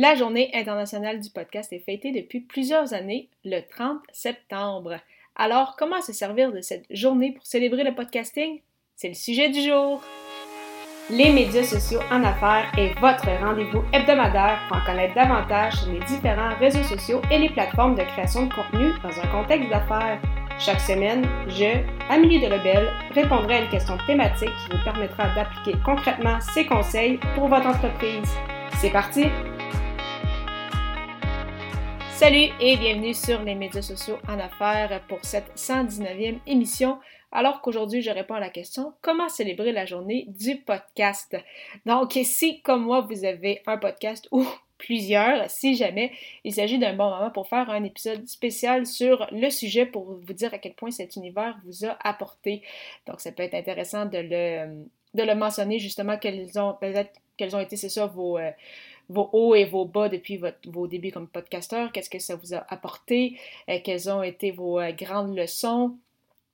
La journée internationale du podcast est fêtée depuis plusieurs années, le 30 septembre. Alors, comment se servir de cette journée pour célébrer le podcasting? C'est le sujet du jour. Les médias sociaux en affaires est votre rendez-vous hebdomadaire pour en connaître davantage sur les différents réseaux sociaux et les plateformes de création de contenu dans un contexte d'affaires. Chaque semaine, je, Amélie Delebel, répondrai à une question thématique qui vous permettra d'appliquer concrètement ces conseils pour votre entreprise. C'est parti! Salut et bienvenue sur les médias sociaux en affaires pour cette 119e émission. Alors qu'aujourd'hui, je réponds à la question comment célébrer la journée du podcast? Donc, si comme moi, vous avez un podcast ou plusieurs, si jamais, il s'agit d'un bon moment pour faire un épisode spécial sur le sujet pour vous dire à quel point cet univers vous a apporté. Donc, ça peut être intéressant de le, de le mentionner justement quels ont peut-être ont été, c'est ça, vos, euh, vos hauts et vos bas depuis votre, vos débuts comme podcasteur, qu'est-ce que ça vous a apporté, euh, quelles ont été vos euh, grandes leçons,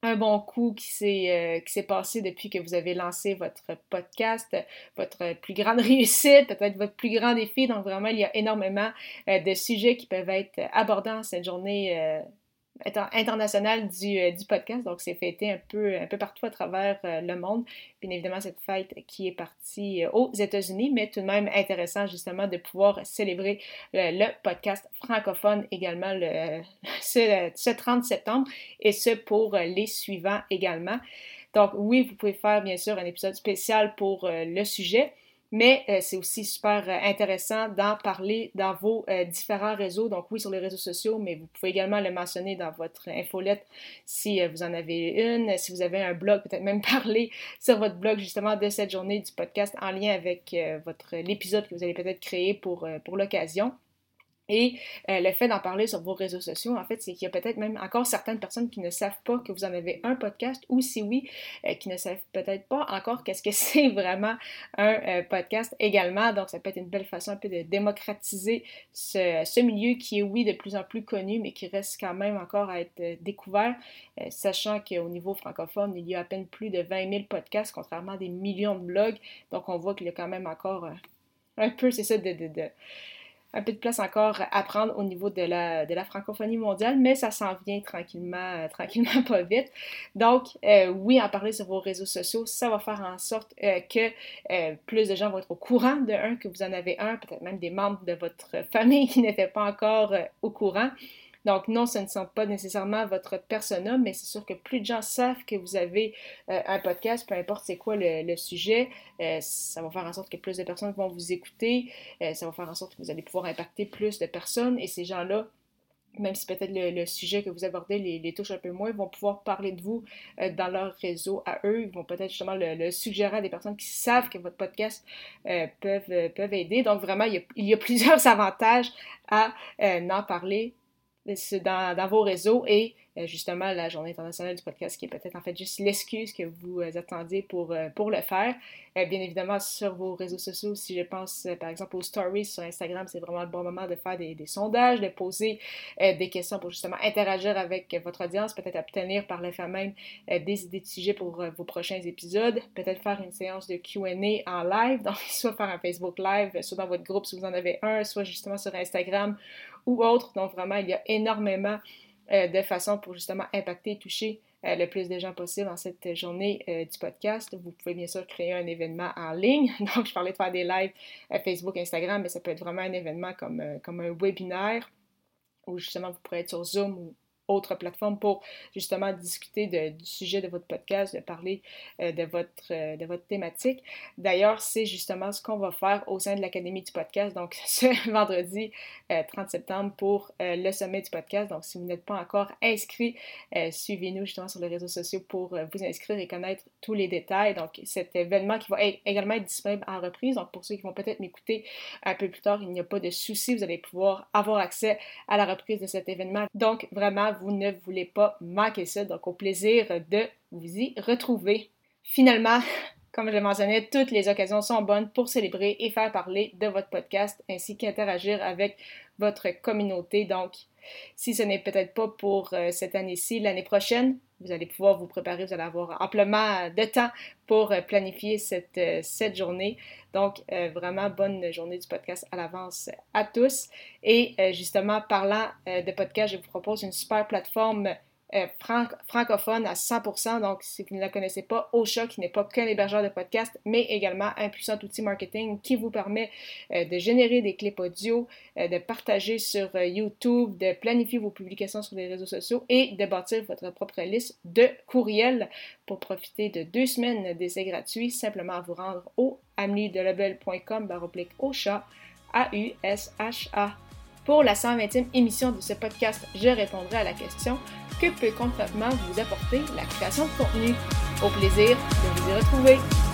un bon coup qui s'est euh, qui s'est passé depuis que vous avez lancé votre podcast, votre plus grande réussite, peut-être votre plus grand défi. Donc vraiment, il y a énormément de sujets qui peuvent être abordés en cette journée international du, euh, du, podcast. Donc, c'est fêté un peu, un peu partout à travers euh, le monde. Bien évidemment, cette fête qui est partie euh, aux États-Unis, mais tout de même intéressant justement de pouvoir célébrer le podcast francophone également le, ce, ce 30 septembre et ce pour les suivants également. Donc, oui, vous pouvez faire bien sûr un épisode spécial pour le sujet mais euh, c'est aussi super euh, intéressant d'en parler dans vos euh, différents réseaux. Donc oui, sur les réseaux sociaux, mais vous pouvez également le mentionner dans votre infolette si vous en avez une. Si vous avez un blog, peut-être même parler sur votre blog justement de cette journée du podcast en lien avec votre l'épisode que vous allez peut-être créer pour, pour l'occasion. Et euh, le fait d'en parler sur vos réseaux sociaux, en fait, c'est qu'il y a peut-être même encore certaines personnes qui ne savent pas que vous en avez un podcast, ou si oui, euh, qui ne savent peut-être pas encore qu'est-ce que c'est vraiment un euh, podcast également. Donc, ça peut être une belle façon un peu de démocratiser ce, milieu qui est, oui, de plus en plus connu, mais qui reste quand même encore à être découvert, sachant qu'au niveau francophone, il y a à peine plus de 20 000 podcasts, contrairement à des millions de blogs. Donc, on voit qu'il y a quand même encore un peu, c'est ça, de un peu de place encore à prendre au niveau de la, francophonie mondiale, mais ça s'en vient tranquillement, euh, tranquillement pas vite. Donc, euh, oui, en parler sur vos réseaux sociaux, ça va faire en sorte euh, que plus de gens vont être au courant de un, que vous en avez un, peut-être même des membres de votre famille qui n'étaient pas encore au courant. Donc non, ce ne sont pas nécessairement votre persona, mais c'est sûr que plus de gens savent que vous avez euh, un podcast, peu importe c'est quoi le, sujet, euh, ça va faire en sorte que plus de personnes vont vous écouter, euh, ça va faire en sorte que vous allez pouvoir impacter plus de personnes et ces gens-là même si peut-être le, sujet que vous abordez les, touche un peu moins, vont pouvoir parler de vous dans leur réseau à eux. Ils vont peut-être justement le, suggérer à des personnes qui savent que votre podcast peuvent aider. Donc vraiment, il y a plusieurs avantages à en parler dans, dans vos réseaux et justement la Journée internationale du podcast qui est peut-être en fait juste l'excuse que vous euh, attendiez pour, euh, pour le faire. bien évidemment, sur vos réseaux sociaux, si je pense par exemple aux stories sur Instagram, c'est vraiment le bon moment de faire des, sondages, de poser des questions pour justement interagir avec votre audience, peut-être obtenir par le fait même des idées de sujets pour vos prochains épisodes, peut-être faire une séance de QA en live, donc soit faire un Facebook Live, soit dans votre groupe si vous en avez un, soit justement sur Instagram ou autre. Donc vraiment, il y a énormément euh, de façons pour justement impacter et toucher euh, le plus de gens possible en cette journée euh, du podcast. Vous pouvez bien sûr créer un événement en ligne. Donc, je parlais de faire des lives Facebook, Instagram, mais ça peut être vraiment un événement comme, comme un webinaire où justement vous pourrez être sur Zoom ou autre plateforme pour justement discuter du sujet de votre podcast, de parler euh, de, votre, euh, de votre thématique. D'ailleurs, c'est justement ce qu'on va faire au sein de l'Académie du podcast, donc ce vendredi 30 euh, septembre pour le sommet du podcast. Donc, si vous n'êtes pas encore inscrit, suivez-nous justement sur les réseaux sociaux pour vous inscrire et connaître tous les détails. Donc, cet événement qui va également être disponible en reprise. Donc, pour ceux qui vont peut-être m'écouter un peu plus tard, il n'y a pas de souci, vous allez pouvoir avoir accès à la reprise de cet événement. Donc, vraiment, vous ne voulez pas manquer ça. Donc, au plaisir de vous y retrouver. Finalement, comme je le mentionnais, toutes les occasions sont bonnes pour célébrer et faire parler de votre podcast ainsi qu'interagir avec votre communauté. Donc, Si ce n'est peut-être pas pour euh, cette année-ci, l'année prochaine, vous allez pouvoir vous préparer, vous allez avoir amplement de temps pour euh, planifier cette, euh, cette journée. Donc, vraiment bonne journée du podcast à l'avance à tous. Et justement, parlant de podcast, je vous propose une super plateforme euh, francophone à 100%. Donc, si vous ne la connaissez pas, Ocha, qui n'est pas qu'un hébergeur de podcast, mais également un puissant outil marketing qui vous permet euh, de générer des clips audio, euh, de partager sur YouTube, de planifier vos publications sur les réseaux sociaux et de bâtir votre propre liste de courriels pour profiter de deux semaines d'essai gratuits. Simplement à vous rendre au amnidelabel.com baroblique Ocha, A-U-S-H-A. Pour la 120e émission de ce podcast, je répondrai à la question que peut concrètement vous apporter la création de contenu? Au plaisir de vous y retrouver.